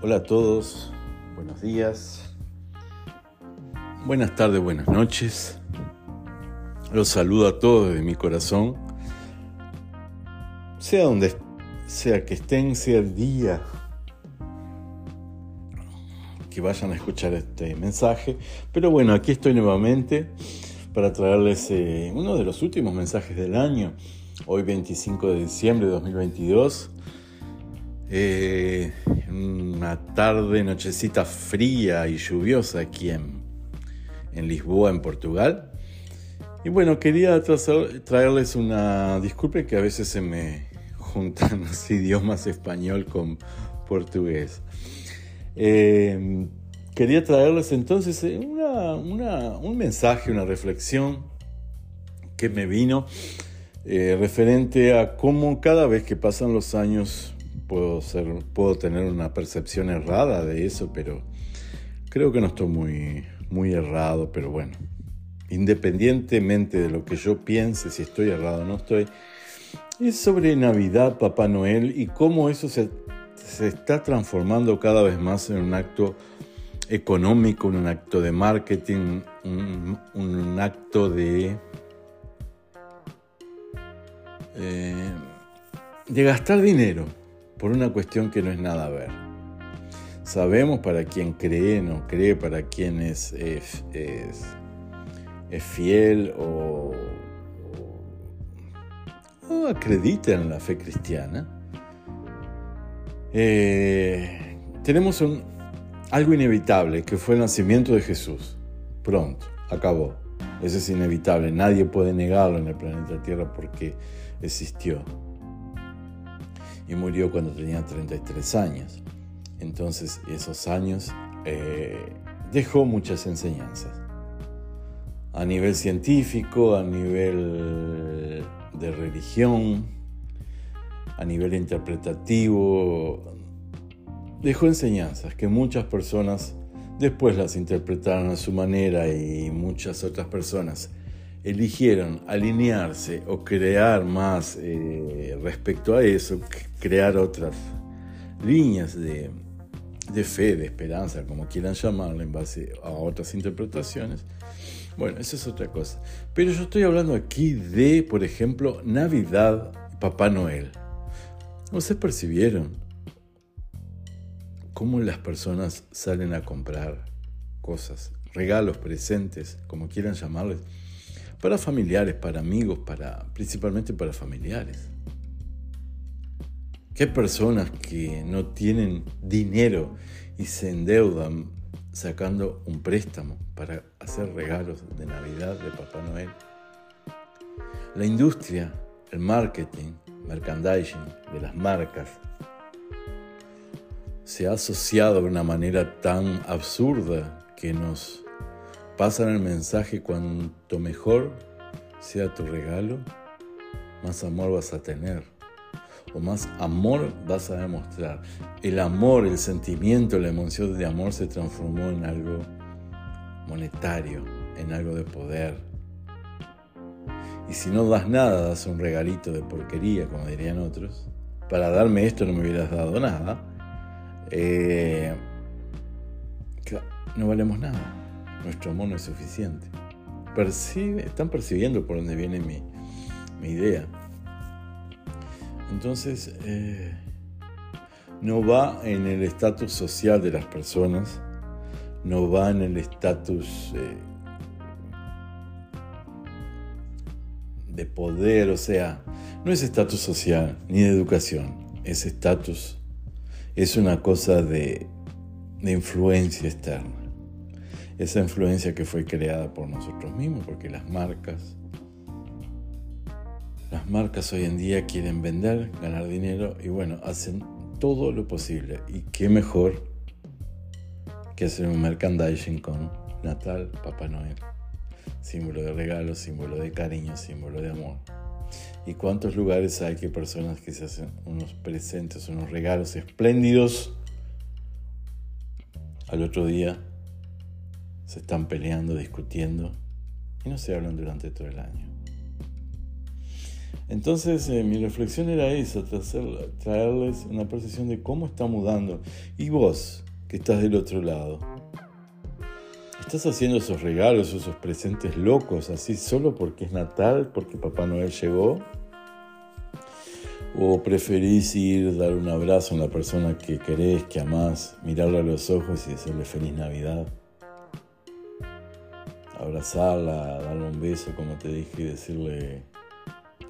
Hola a todos, buenos días, buenas tardes, buenas noches. Los saludo a todos de mi corazón. Sea donde sea que estén, sea el día que vayan a escuchar este mensaje. Pero bueno, aquí estoy nuevamente para traerles eh, uno de los últimos mensajes del año, hoy 25 de diciembre de 2022. Eh, una tarde, nochecita fría y lluviosa aquí en, en Lisboa, en Portugal. Y bueno, quería traerles una disculpe que a veces se me juntan los idiomas español con portugués. Eh, quería traerles entonces un mensaje, una reflexión que me vino eh, referente a cómo cada vez que pasan los años puedo, ser, puedo tener una percepción errada de eso, pero creo que no estoy muy, muy errado, pero bueno, independientemente de lo que yo piense, si estoy errado o no estoy, es sobre Navidad, Papá Noel y cómo eso se, se está transformando cada vez más en un acto económico, un acto de marketing, un, un acto de... Eh, de gastar dinero por una cuestión que no es nada a ver. Sabemos para quién cree, no cree, para quién es, es, fiel o, o, acredita en la fe cristiana. Eh, tenemos algo inevitable que fue el nacimiento de Jesús. Pronto, acabó. Eso es inevitable. Nadie puede negarlo en el planeta Tierra porque existió y murió cuando tenía 33 años. Entonces, esos años eh, dejó muchas enseñanzas. A nivel científico, a nivel de religión, a nivel interpretativo, dejó enseñanzas que muchas personas después las interpretaron a su manera y muchas otras personas eligieron alinearse o crear más eh, respecto a eso, crear otras líneas de, fe, de esperanza, como quieran llamarlo, en base a otras interpretaciones. Bueno, eso es otra cosa. Pero yo estoy hablando aquí de, por ejemplo, Navidad, Papá Noel. ¿Ustedes percibieron cómo las personas salen a comprar cosas, regalos, presentes, como quieran llamarles? para familiares, para amigos, para, principalmente para familiares. ¿Qué personas que no tienen dinero y se endeudan sacando un préstamo para hacer regalos de Navidad de Papá Noel? La industria, el marketing, merchandising de las marcas se ha asociado de una manera tan absurda que nos pasan el mensaje cuanto mejor sea tu regalo, más amor vas a tener o más amor vas a demostrar. El amor, el sentimiento, la emoción de amor se transformó en algo monetario, en algo de poder. Y si no das nada, das un regalito de porquería, como dirían otros. Para darme esto no me hubieras dado nada. Eh, no valemos nada nuestro amor no es suficiente. Percibe, están percibiendo por dónde viene mi, idea. Entonces, eh, no va en el estatus social de las personas, no va en el estatus eh, de poder, o sea, no es estatus social ni de educación, es estatus, es una cosa de influencia externa. Esa influencia que fue creada por nosotros mismos, porque las marcas, marcas hoy en día quieren vender, ganar dinero y bueno, hacen todo lo posible. Y qué mejor que hacer un merchandising con Natal, Papá Noel. Símbolo de regalo, símbolo de cariño, símbolo de amor. ¿Y cuántos lugares hay que personas que se hacen unos presentes, unos regalos espléndidos? Al otro día se están peleando, discutiendo y no se hablan durante todo el año. Entonces eh, mi reflexión era esa, traerles una percepción de cómo está mudando. Y vos, que estás del otro lado, ¿estás haciendo esos regalos, esos presentes locos, así solo porque es Natal, porque Papá Noel llegó? ¿O preferís ir, dar un abrazo a la persona que querés, que amás, mirarla a los ojos y decirle feliz Navidad? Abrazarla, darle un beso, como te dije, y decirle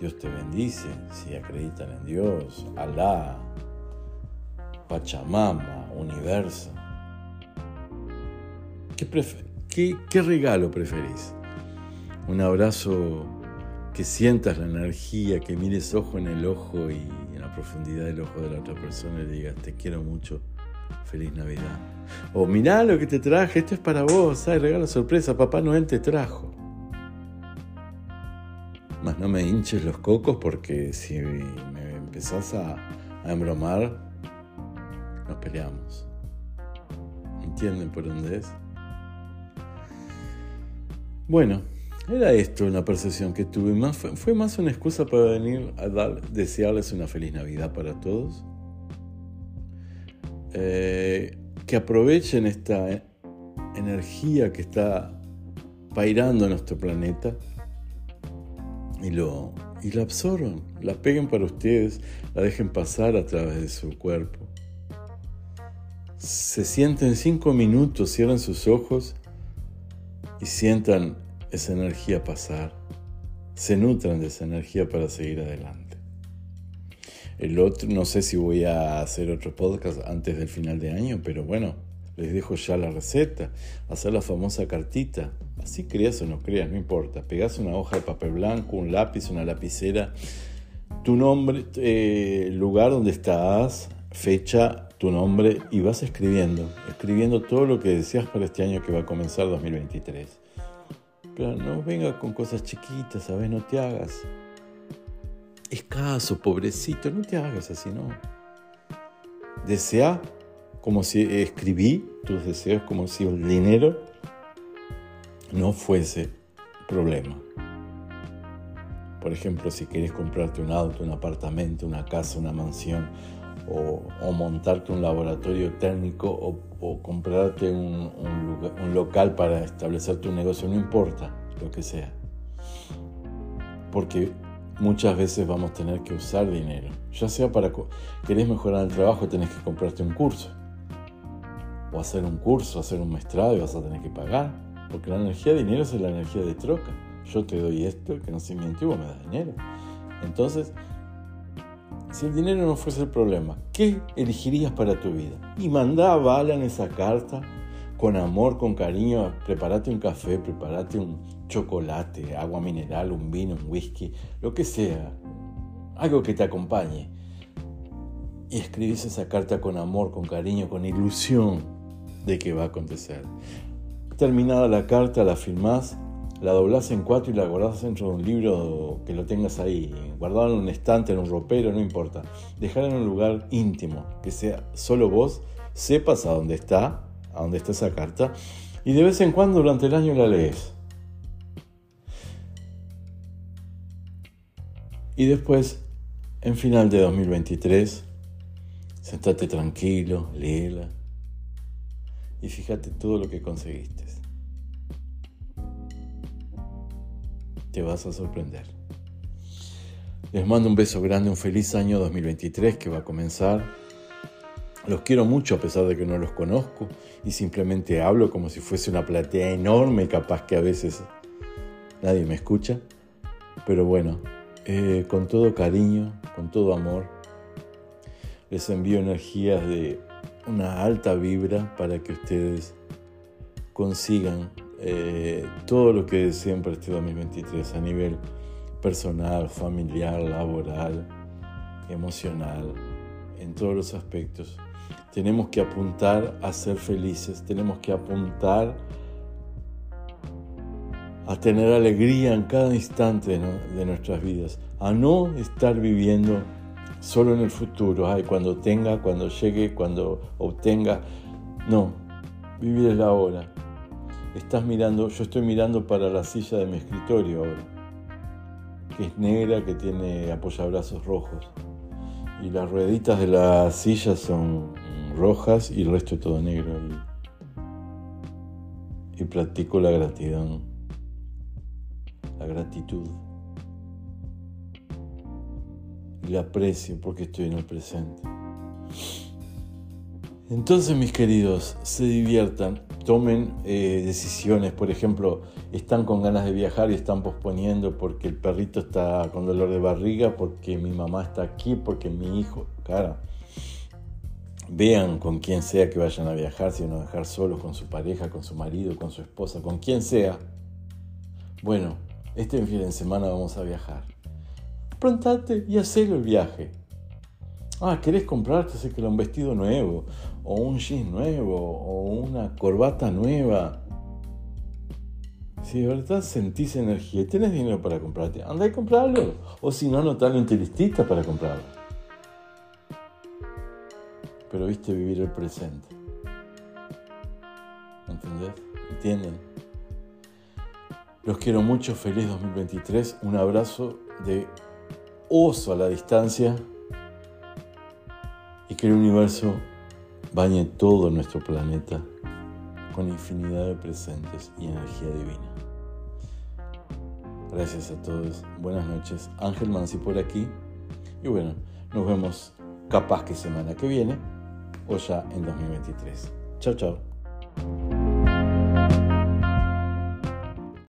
Dios te bendice si acreditan en Dios, Alá, Pachamama, universo. ¿Qué, regalo preferís? Un abrazo que sientas la energía, que mires ojo en el ojo y en la profundidad del ojo de la otra persona y digas, te quiero mucho, feliz Navidad. O mirá lo que te traje, esto es para vos, ¿sabes? Regalo sorpresa, Papá Noel te trajo. Más no me hinches los cocos porque si me empezás a, embromar, nos peleamos. ¿Entienden por dónde es? Bueno, era esto una percepción que tuve. Más, fue, más una excusa para venir a dar, desearles una feliz Navidad para todos. Eh, que aprovechen esta energía que está pairando nuestro planeta y, lo, y la absorban, la peguen para ustedes, la dejen pasar a través de su cuerpo. Se sienten cinco minutos, cierran sus ojos y sientan esa energía pasar. Se nutran de esa energía para seguir adelante. El otro, no sé si voy a hacer otro podcast antes del final de año, pero bueno, les dejo ya la receta. Hacer la famosa cartita si creas o no creas, no importa. Pegas una hoja de papel blanco, un lápiz, una lapicera, tu nombre, eh, lugar donde estás, fecha, tu nombre y vas escribiendo, escribiendo todo lo que deseas para este año que va a comenzar 2023. Pero no vengas con cosas chiquitas, ¿sabes? No te hagas. Escaso, pobrecito, no te hagas así, ¿no? Desea como si escribí tus deseos, como si el dinero no fuese problema. Por ejemplo, si quieres comprarte un auto, un apartamento, una casa, una mansión, o, montarte un laboratorio técnico, o, comprarte un, local para establecer tu negocio, no importa lo que sea. Porque muchas veces vamos a tener que usar dinero. Ya sea para... Querés mejorar el trabajo, tenés que comprarte un curso. O hacer un curso, hacer un maestrado y vas a tener que pagar porque la energía de dinero es la energía de troca. Yo te doy esto, el conocimiento y vos me das dinero. Entonces, si el dinero no fuese el problema, ¿qué elegirías para tu vida? Y mandá a Alan esa carta con amor, con cariño. Prepárate un café, prepárate un chocolate, agua mineral, un vino, un whisky, lo que sea. Algo que te acompañe. Y escribís esa carta con amor, con cariño, con ilusión de que va a acontecer. Terminada la carta, la firmás, la doblás en cuatro y la guardás dentro de un libro que lo tengas ahí, guardado en un estante, en un ropero, no importa. Dejarla en un lugar íntimo, que sea solo vos sepas a dónde está, a dónde está esa carta, y de vez en cuando durante el año la lees. Y después, en final de 2023, sentate tranquilo, léela y fíjate todo lo que conseguiste. Te vas a sorprender. Les mando un beso grande, un feliz año 2023 que va a comenzar. Los quiero mucho a pesar de que no los conozco y simplemente hablo como si fuese una platea enorme, capaz que a veces nadie me escucha. Pero bueno, eh, con todo cariño, con todo amor, les envío energías de una alta vibra para que ustedes consigan eh, todo lo que deseen para este 2023 a nivel personal, familiar, laboral, emocional, en todos los aspectos. Tenemos que apuntar a ser felices, tenemos que apuntar a tener alegría en cada instante de nuestras vidas, a no estar viviendo solo en el futuro, ay, cuando tenga, cuando llegue, cuando obtenga. No, vivir el ahora. Estás mirando, yo estoy mirando para la silla de mi escritorio ahora. que es negra, que tiene apoyabrazos rojos. Y las rueditas de la silla son rojas y el resto es todo negro. Y, y practico la gratitud. La gratitud. Y la aprecio porque estoy en el presente. Entonces, mis queridos, se diviertan, tomen eh, decisiones. Por ejemplo, están con ganas de viajar y están posponiendo porque el perrito está con dolor de barriga, porque mi mamá está aquí, porque mi hijo. Cara, vean con quien sea que vayan a viajar, si van a viajar solos, con su pareja, con su marido, con su esposa, con quien sea. Bueno, este fin de semana vamos a viajar. Prontate y hacer el viaje. Ah, ¿querés comprarte sé un vestido nuevo? o un jean nuevo, o una corbata nueva. Si de verdad sentís energía y tenés dinero para comprarte, anda y comprarlo. O si no, anotalo en tu para comprarlo. Pero viste vivir el presente. ¿Entendés? ¿Entienden? Los quiero mucho, feliz 2023. Un abrazo de oso a la distancia y que el universo bañe todo nuestro planeta con infinidad de presentes y energía divina. Gracias a todos, buenas noches. Ángel Mansi por aquí. Y bueno, nos vemos capaz que semana que viene o ya en 2023. Chao, chao.